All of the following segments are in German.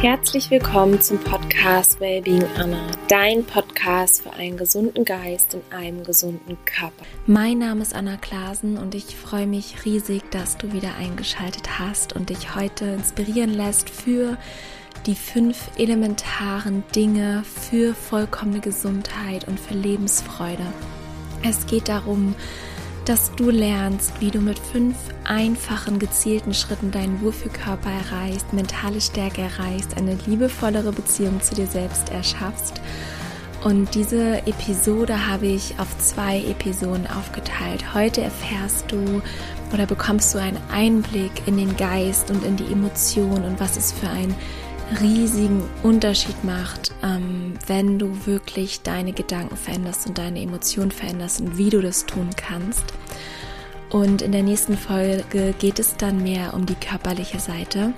Herzlich willkommen zum Podcast Wellbeing Anna, dein Podcast für einen gesunden Geist in einem gesunden Körper. Mein Name ist Anna Klasen und ich freue mich riesig, dass du wieder eingeschaltet hast und dich heute inspirieren lässt für die fünf elementaren Dinge für vollkommene Gesundheit und für Lebensfreude. Es geht darum, dass du lernst, wie du mit fünf einfachen, gezielten Schritten deinen Wohlfühlkörper erreichst, mentale Stärke erreichst, eine liebevollere Beziehung zu dir selbst erschaffst. Und diese Episode habe ich auf zwei Episoden aufgeteilt. Heute erfährst du oder bekommst du einen Einblick in den Geist und in die Emotionen und was es für ein riesigen Unterschied macht, ähm, wenn du wirklich deine Gedanken veränderst und deine Emotionen veränderst und wie du das tun kannst. Und in der nächsten Folge geht es dann mehr um die körperliche Seite,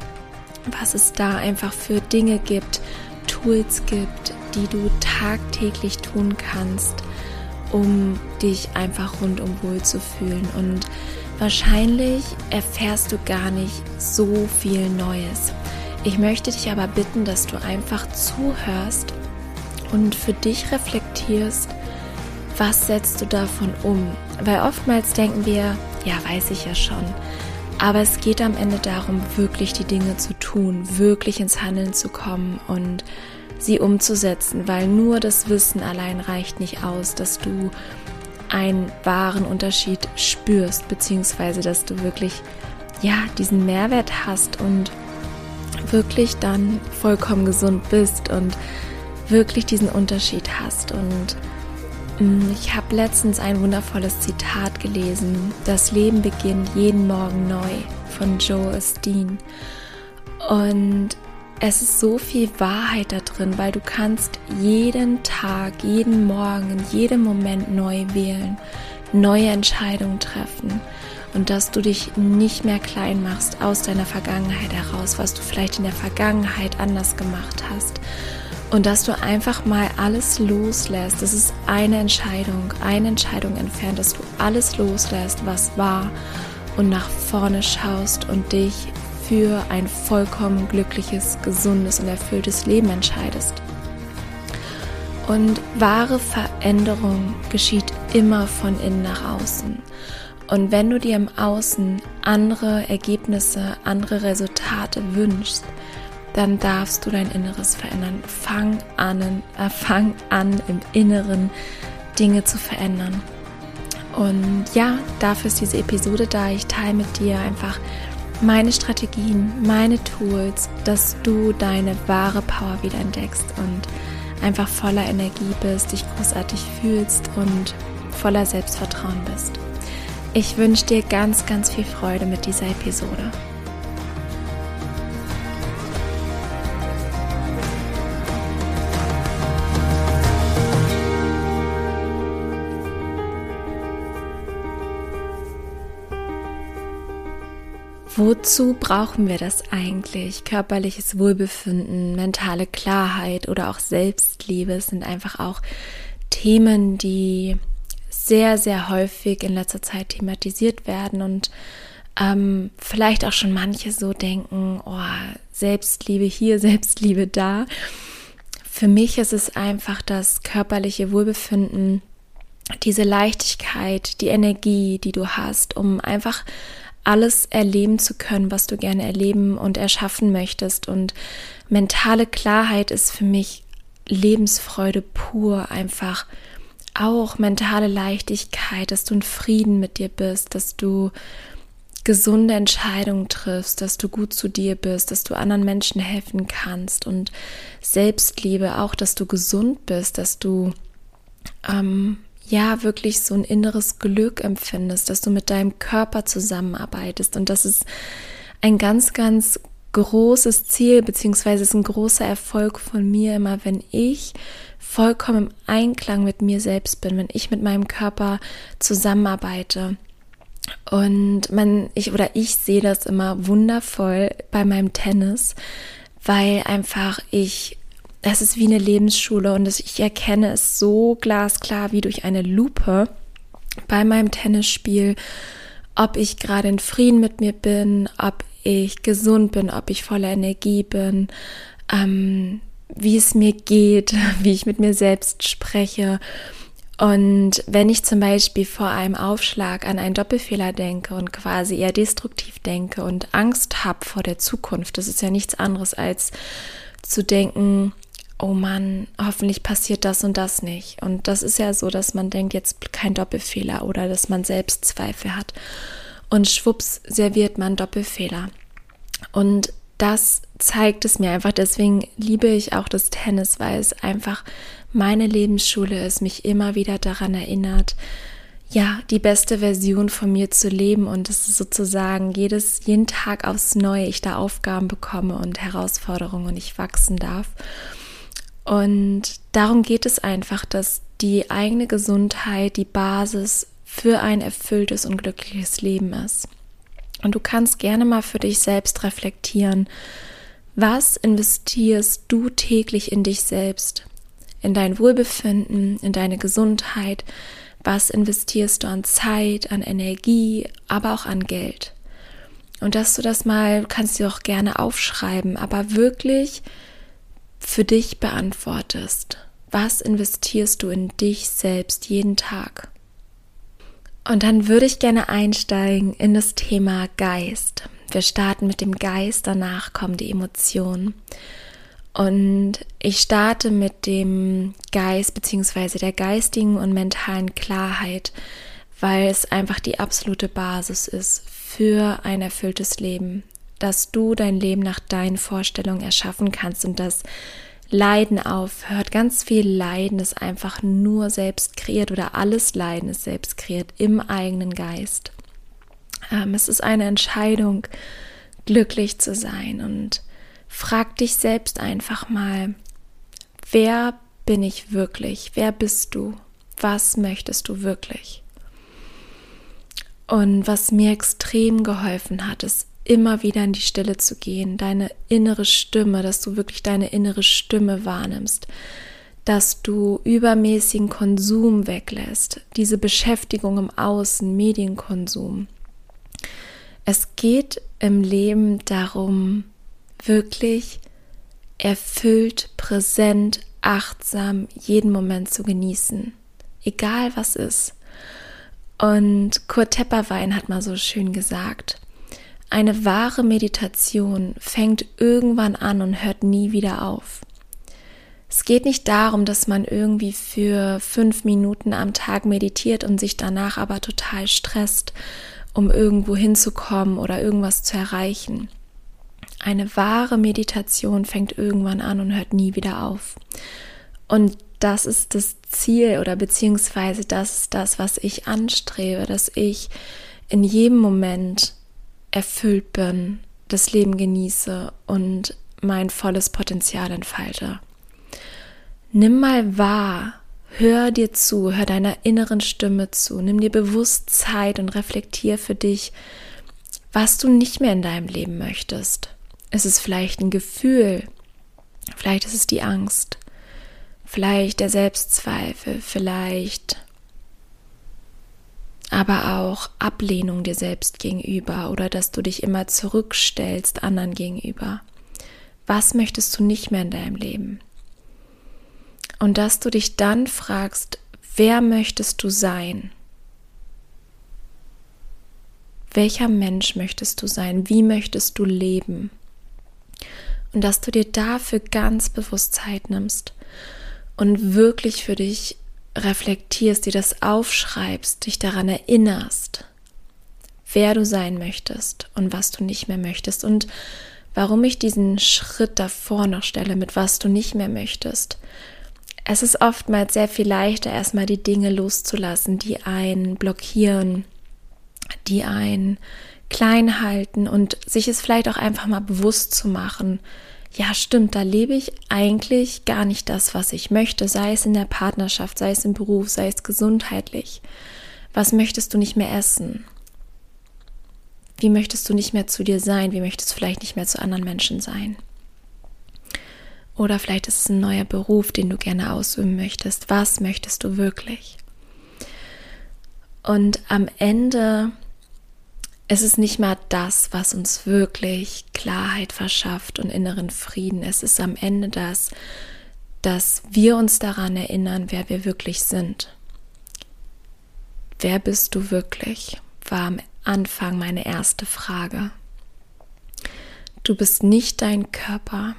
was es da einfach für Dinge gibt, Tools gibt, die du tagtäglich tun kannst, um dich einfach rundum wohl zu fühlen. Und wahrscheinlich erfährst du gar nicht so viel Neues. Ich möchte dich aber bitten, dass du einfach zuhörst und für dich reflektierst, was setzt du davon um? Weil oftmals denken wir, ja, weiß ich ja schon. Aber es geht am Ende darum, wirklich die Dinge zu tun, wirklich ins Handeln zu kommen und sie umzusetzen, weil nur das Wissen allein reicht nicht aus, dass du einen wahren Unterschied spürst, beziehungsweise dass du wirklich, ja, diesen Mehrwert hast und wirklich dann vollkommen gesund bist und wirklich diesen Unterschied hast. Und mm, ich habe letztens ein wundervolles Zitat gelesen. Das Leben beginnt jeden Morgen neu von Joe Osteen. Und es ist so viel Wahrheit da drin, weil du kannst jeden Tag, jeden Morgen, in jedem Moment neu wählen, neue Entscheidungen treffen und dass du dich nicht mehr klein machst aus deiner Vergangenheit heraus, was du vielleicht in der Vergangenheit anders gemacht hast. Und dass du einfach mal alles loslässt. Das ist eine Entscheidung, eine Entscheidung entfernt, dass du alles loslässt, was war und nach vorne schaust und dich für ein vollkommen glückliches, gesundes und erfülltes Leben entscheidest. Und wahre Veränderung geschieht immer von innen nach außen. Und wenn du dir im Außen andere Ergebnisse, andere Resultate wünschst, dann darfst du dein Inneres verändern. Fang an, äh, fang an im Inneren Dinge zu verändern. Und ja, dafür ist diese Episode da. Ich teile mit dir einfach meine Strategien, meine Tools, dass du deine wahre Power wieder entdeckst und einfach voller Energie bist, dich großartig fühlst und voller Selbstvertrauen bist. Ich wünsche dir ganz, ganz viel Freude mit dieser Episode. Wozu brauchen wir das eigentlich? Körperliches Wohlbefinden, mentale Klarheit oder auch Selbstliebe sind einfach auch Themen, die sehr, sehr häufig in letzter Zeit thematisiert werden und ähm, vielleicht auch schon manche so denken, oh, Selbstliebe hier, Selbstliebe da. Für mich ist es einfach das körperliche Wohlbefinden, diese Leichtigkeit, die Energie, die du hast, um einfach alles erleben zu können, was du gerne erleben und erschaffen möchtest. Und mentale Klarheit ist für mich Lebensfreude pur, einfach auch mentale Leichtigkeit, dass du in Frieden mit dir bist, dass du gesunde Entscheidungen triffst, dass du gut zu dir bist, dass du anderen Menschen helfen kannst und Selbstliebe auch, dass du gesund bist, dass du ähm, ja wirklich so ein inneres Glück empfindest, dass du mit deinem Körper zusammenarbeitest. Und das ist ein ganz, ganz großes Ziel, beziehungsweise ist ein großer Erfolg von mir immer, wenn ich vollkommen im Einklang mit mir selbst bin, wenn ich mit meinem Körper zusammenarbeite. Und man, ich oder ich sehe das immer wundervoll bei meinem Tennis, weil einfach ich, das ist wie eine Lebensschule und ich erkenne es so glasklar wie durch eine Lupe bei meinem Tennisspiel, ob ich gerade in Frieden mit mir bin, ob ich gesund bin, ob ich voller Energie bin, ähm, wie es mir geht, wie ich mit mir selbst spreche. Und wenn ich zum Beispiel vor einem Aufschlag an einen Doppelfehler denke und quasi eher destruktiv denke und Angst habe vor der Zukunft, das ist ja nichts anderes als zu denken, oh Mann, hoffentlich passiert das und das nicht. Und das ist ja so, dass man denkt, jetzt kein Doppelfehler oder dass man selbst Zweifel hat. Und schwupps serviert man Doppelfehler. Und das zeigt es mir einfach. Deswegen liebe ich auch das Tennis, weil es einfach meine Lebensschule ist, mich immer wieder daran erinnert, ja, die beste Version von mir zu leben und es ist sozusagen jedes, jeden Tag aufs Neue ich da Aufgaben bekomme und Herausforderungen und ich wachsen darf. Und darum geht es einfach, dass die eigene Gesundheit die Basis für ein erfülltes und glückliches Leben ist. Und du kannst gerne mal für dich selbst reflektieren, was investierst du täglich in dich selbst, in dein Wohlbefinden, in deine Gesundheit, was investierst du an Zeit, an Energie, aber auch an Geld. Und dass du das mal, kannst du auch gerne aufschreiben, aber wirklich für dich beantwortest. Was investierst du in dich selbst jeden Tag? Und dann würde ich gerne einsteigen in das Thema Geist. Wir starten mit dem Geist, danach kommen die Emotionen. Und ich starte mit dem Geist bzw. der geistigen und mentalen Klarheit, weil es einfach die absolute Basis ist für ein erfülltes Leben, dass du dein Leben nach deinen Vorstellungen erschaffen kannst und dass Leiden aufhört. Ganz viel Leiden ist einfach nur selbst kreiert oder alles Leiden ist selbst kreiert im eigenen Geist. Ähm, es ist eine Entscheidung, glücklich zu sein und frag dich selbst einfach mal, wer bin ich wirklich? Wer bist du? Was möchtest du wirklich? Und was mir extrem geholfen hat, ist immer wieder in die Stille zu gehen, deine innere Stimme, dass du wirklich deine innere Stimme wahrnimmst, dass du übermäßigen Konsum weglässt, diese Beschäftigung im Außen, Medienkonsum. Es geht im Leben darum, wirklich erfüllt, präsent, achtsam jeden Moment zu genießen, egal was ist. Und Kurt Tepperwein hat mal so schön gesagt, eine wahre Meditation fängt irgendwann an und hört nie wieder auf. Es geht nicht darum, dass man irgendwie für fünf Minuten am Tag meditiert und sich danach aber total stresst, um irgendwo hinzukommen oder irgendwas zu erreichen. Eine wahre Meditation fängt irgendwann an und hört nie wieder auf. Und das ist das Ziel oder beziehungsweise das ist das, was ich anstrebe, dass ich in jedem Moment erfüllt bin, das Leben genieße und mein volles Potenzial entfalte. Nimm mal wahr, hör dir zu, hör deiner inneren Stimme zu, nimm dir bewusst Zeit und reflektier für dich, was du nicht mehr in deinem Leben möchtest. Ist es vielleicht ein Gefühl, vielleicht ist es die Angst, vielleicht der Selbstzweifel, vielleicht aber auch Ablehnung dir selbst gegenüber oder dass du dich immer zurückstellst anderen gegenüber. Was möchtest du nicht mehr in deinem Leben? Und dass du dich dann fragst, wer möchtest du sein? Welcher Mensch möchtest du sein? Wie möchtest du leben? Und dass du dir dafür ganz bewusst Zeit nimmst und wirklich für dich reflektierst, dir das aufschreibst, dich daran erinnerst, wer du sein möchtest und was du nicht mehr möchtest und warum ich diesen Schritt davor noch stelle, mit was du nicht mehr möchtest. Es ist oftmals sehr viel leichter, erstmal die Dinge loszulassen, die einen blockieren, die einen klein halten und sich es vielleicht auch einfach mal bewusst zu machen, ja stimmt, da lebe ich eigentlich gar nicht das, was ich möchte, sei es in der Partnerschaft, sei es im Beruf, sei es gesundheitlich. Was möchtest du nicht mehr essen? Wie möchtest du nicht mehr zu dir sein? Wie möchtest du vielleicht nicht mehr zu anderen Menschen sein? Oder vielleicht ist es ein neuer Beruf, den du gerne ausüben möchtest. Was möchtest du wirklich? Und am Ende es ist nicht mal das, was uns wirklich Klarheit verschafft und inneren Frieden. Es ist am Ende das, dass wir uns daran erinnern, wer wir wirklich sind. Wer bist du wirklich? war am Anfang meine erste Frage. Du bist nicht dein Körper,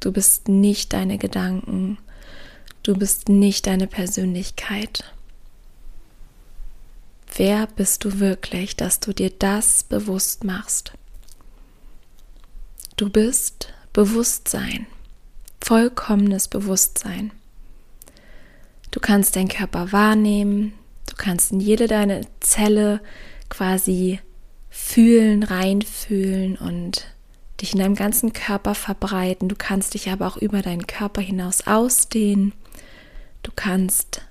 du bist nicht deine Gedanken, du bist nicht deine Persönlichkeit. Wer bist du wirklich, dass du dir das bewusst machst? Du bist Bewusstsein, vollkommenes Bewusstsein. Du kannst deinen Körper wahrnehmen, du kannst in jede deine Zelle quasi fühlen, reinfühlen und dich in deinem ganzen Körper verbreiten. Du kannst dich aber auch über deinen Körper hinaus ausdehnen. Du kannst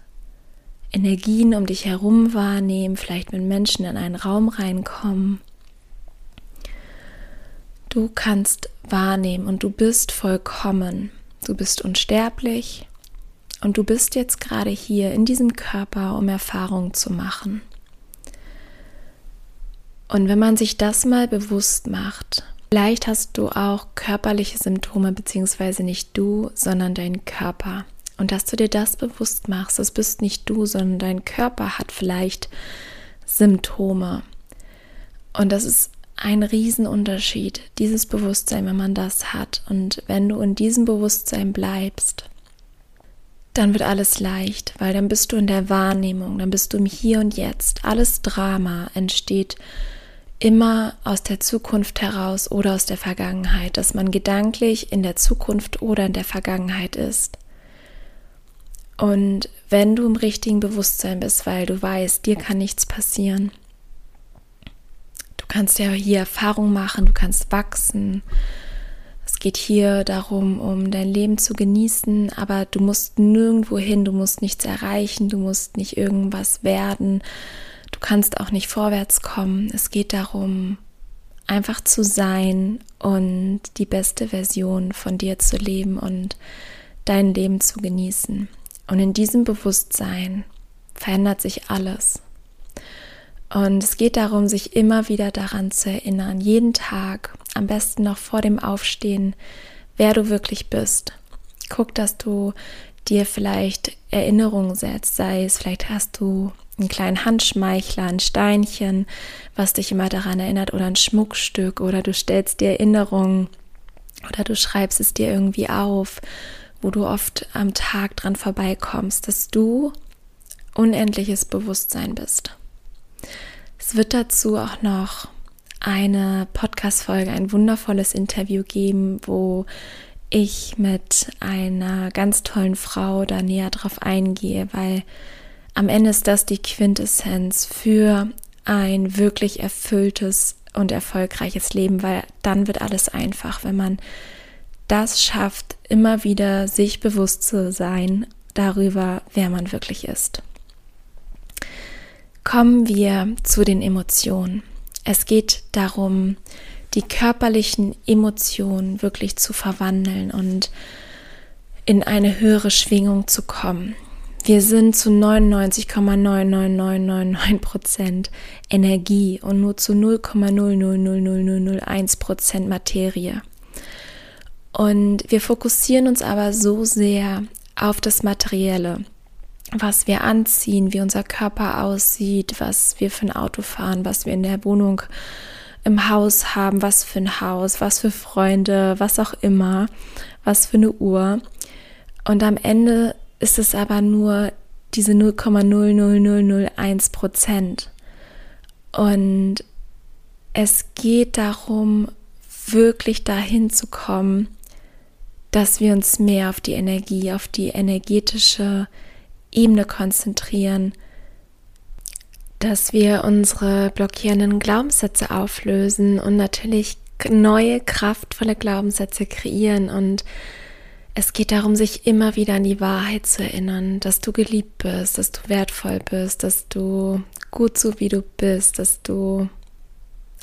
Energien um dich herum wahrnehmen, vielleicht mit Menschen in einen Raum reinkommen. Du kannst wahrnehmen und du bist vollkommen. Du bist unsterblich und du bist jetzt gerade hier in diesem Körper, um Erfahrungen zu machen. Und wenn man sich das mal bewusst macht, vielleicht hast du auch körperliche Symptome, beziehungsweise nicht du, sondern dein Körper. Und dass du dir das bewusst machst, das bist nicht du, sondern dein Körper hat vielleicht Symptome. Und das ist ein Riesenunterschied, dieses Bewusstsein, wenn man das hat. Und wenn du in diesem Bewusstsein bleibst, dann wird alles leicht, weil dann bist du in der Wahrnehmung, dann bist du im Hier und Jetzt. Alles Drama entsteht immer aus der Zukunft heraus oder aus der Vergangenheit, dass man gedanklich in der Zukunft oder in der Vergangenheit ist. Und wenn du im richtigen Bewusstsein bist, weil du weißt, dir kann nichts passieren, du kannst ja hier Erfahrung machen, du kannst wachsen. Es geht hier darum, um dein Leben zu genießen, aber du musst nirgendwo hin, du musst nichts erreichen, du musst nicht irgendwas werden, du kannst auch nicht vorwärts kommen. Es geht darum, einfach zu sein und die beste Version von dir zu leben und dein Leben zu genießen. Und in diesem Bewusstsein verändert sich alles. Und es geht darum, sich immer wieder daran zu erinnern, jeden Tag, am besten noch vor dem Aufstehen, wer du wirklich bist. Guck, dass du dir vielleicht Erinnerungen setzt, sei es, vielleicht hast du einen kleinen Handschmeichler, ein Steinchen, was dich immer daran erinnert, oder ein Schmuckstück, oder du stellst dir Erinnerungen, oder du schreibst es dir irgendwie auf wo du oft am Tag dran vorbeikommst, dass du unendliches Bewusstsein bist. Es wird dazu auch noch eine Podcast-Folge, ein wundervolles Interview geben, wo ich mit einer ganz tollen Frau da näher drauf eingehe, weil am Ende ist das die Quintessenz für ein wirklich erfülltes und erfolgreiches Leben, weil dann wird alles einfach, wenn man das schafft, immer wieder sich bewusst zu sein darüber, wer man wirklich ist. Kommen wir zu den Emotionen. Es geht darum, die körperlichen Emotionen wirklich zu verwandeln und in eine höhere Schwingung zu kommen. Wir sind zu 99,99999 Prozent Energie und nur zu 0,0000001 Prozent Materie. Und wir fokussieren uns aber so sehr auf das Materielle, was wir anziehen, wie unser Körper aussieht, was wir für ein Auto fahren, was wir in der Wohnung im Haus haben, was für ein Haus, was für Freunde, was auch immer, was für eine Uhr. Und am Ende ist es aber nur diese 0,00001 Prozent. Und es geht darum, wirklich dahin zu kommen, dass wir uns mehr auf die Energie, auf die energetische Ebene konzentrieren, dass wir unsere blockierenden Glaubenssätze auflösen und natürlich neue, kraftvolle Glaubenssätze kreieren. Und es geht darum, sich immer wieder an die Wahrheit zu erinnern, dass du geliebt bist, dass du wertvoll bist, dass du gut so wie du bist, dass du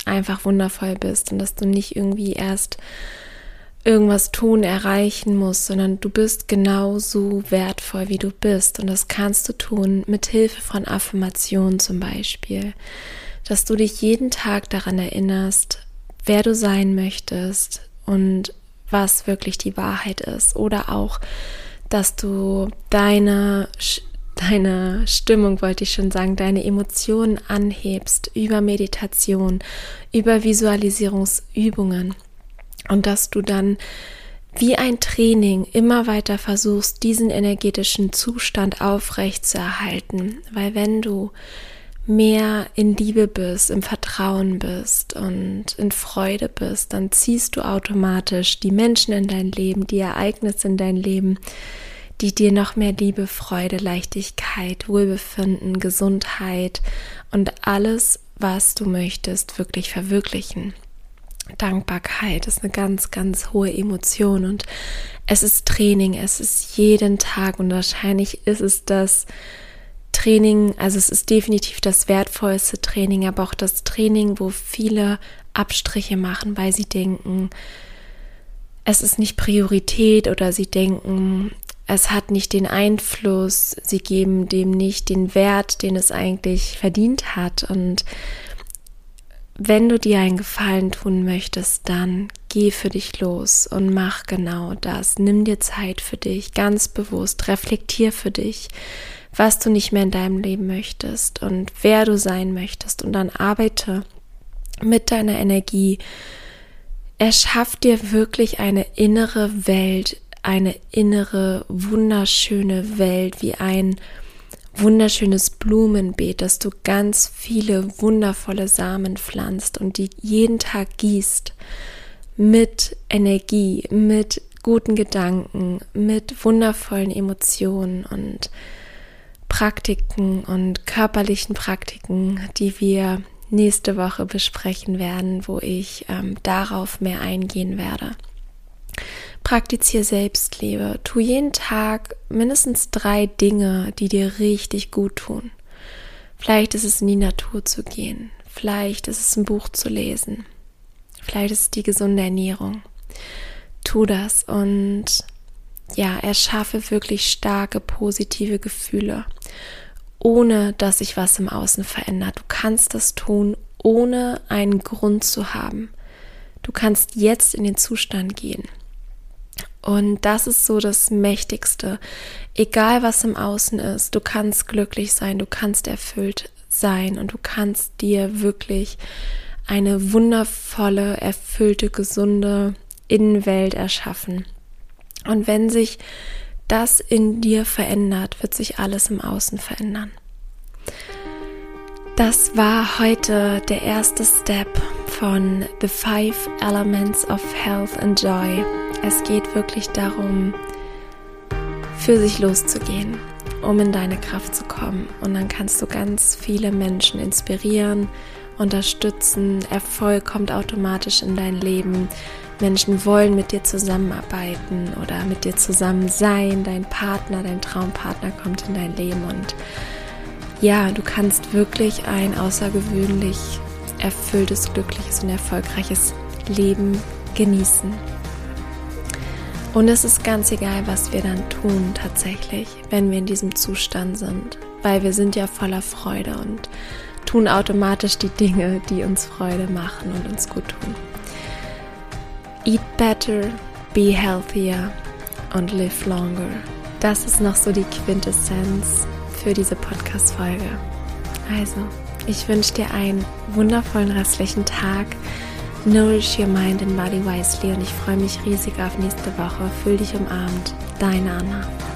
einfach wundervoll bist und dass du nicht irgendwie erst irgendwas tun, erreichen musst, sondern du bist genauso wertvoll, wie du bist. Und das kannst du tun mit Hilfe von Affirmationen zum Beispiel. dass du dich jeden Tag daran erinnerst, wer du sein möchtest und was wirklich die Wahrheit ist. Oder auch, dass du deine, deine Stimmung, wollte ich schon sagen, deine Emotionen anhebst über Meditation, über Visualisierungsübungen. Und dass du dann wie ein Training immer weiter versuchst, diesen energetischen Zustand aufrecht zu erhalten. Weil wenn du mehr in Liebe bist, im Vertrauen bist und in Freude bist, dann ziehst du automatisch die Menschen in dein Leben, die Ereignisse in dein Leben, die dir noch mehr Liebe, Freude, Leichtigkeit, Wohlbefinden, Gesundheit und alles, was du möchtest, wirklich verwirklichen. Dankbarkeit ist eine ganz, ganz hohe Emotion und es ist Training, es ist jeden Tag und wahrscheinlich ist es das Training, also es ist definitiv das wertvollste Training, aber auch das Training, wo viele Abstriche machen, weil sie denken, es ist nicht Priorität oder sie denken, es hat nicht den Einfluss, sie geben dem nicht den Wert, den es eigentlich verdient hat und wenn du dir einen Gefallen tun möchtest, dann geh für dich los und mach genau das. Nimm dir Zeit für dich, ganz bewusst, reflektier für dich, was du nicht mehr in deinem Leben möchtest und wer du sein möchtest und dann arbeite mit deiner Energie. Erschaff dir wirklich eine innere Welt, eine innere, wunderschöne Welt, wie ein wunderschönes Blumenbeet, dass du ganz viele wundervolle Samen pflanzt und die jeden Tag gießt mit Energie, mit guten Gedanken, mit wundervollen Emotionen und Praktiken und körperlichen Praktiken, die wir nächste Woche besprechen werden, wo ich ähm, darauf mehr eingehen werde. Praktiziere Selbstliebe. Tu jeden Tag mindestens drei Dinge, die dir richtig gut tun. Vielleicht ist es in die Natur zu gehen. Vielleicht ist es ein Buch zu lesen. Vielleicht ist es die gesunde Ernährung. Tu das und ja, erschaffe wirklich starke positive Gefühle, ohne dass sich was im Außen verändert. Du kannst das tun, ohne einen Grund zu haben. Du kannst jetzt in den Zustand gehen. Und das ist so das Mächtigste. Egal was im Außen ist, du kannst glücklich sein, du kannst erfüllt sein und du kannst dir wirklich eine wundervolle, erfüllte, gesunde Innenwelt erschaffen. Und wenn sich das in dir verändert, wird sich alles im Außen verändern. Das war heute der erste Step von The Five Elements of Health and Joy. Es geht wirklich darum, für sich loszugehen, um in deine Kraft zu kommen. Und dann kannst du ganz viele Menschen inspirieren, unterstützen. Erfolg kommt automatisch in dein Leben. Menschen wollen mit dir zusammenarbeiten oder mit dir zusammen sein. Dein Partner, dein Traumpartner kommt in dein Leben und ja, du kannst wirklich ein außergewöhnlich erfülltes, glückliches und erfolgreiches Leben genießen. Und es ist ganz egal, was wir dann tun tatsächlich, wenn wir in diesem Zustand sind, weil wir sind ja voller Freude und tun automatisch die Dinge, die uns Freude machen und uns gut tun. Eat better, be healthier und live longer. Das ist noch so die Quintessenz für diese Podcast-Folge. Also, ich wünsche dir einen wundervollen restlichen Tag. Nourish your mind and body wisely und ich freue mich riesig auf nächste Woche. Fühl dich umarmt. Deine Anna.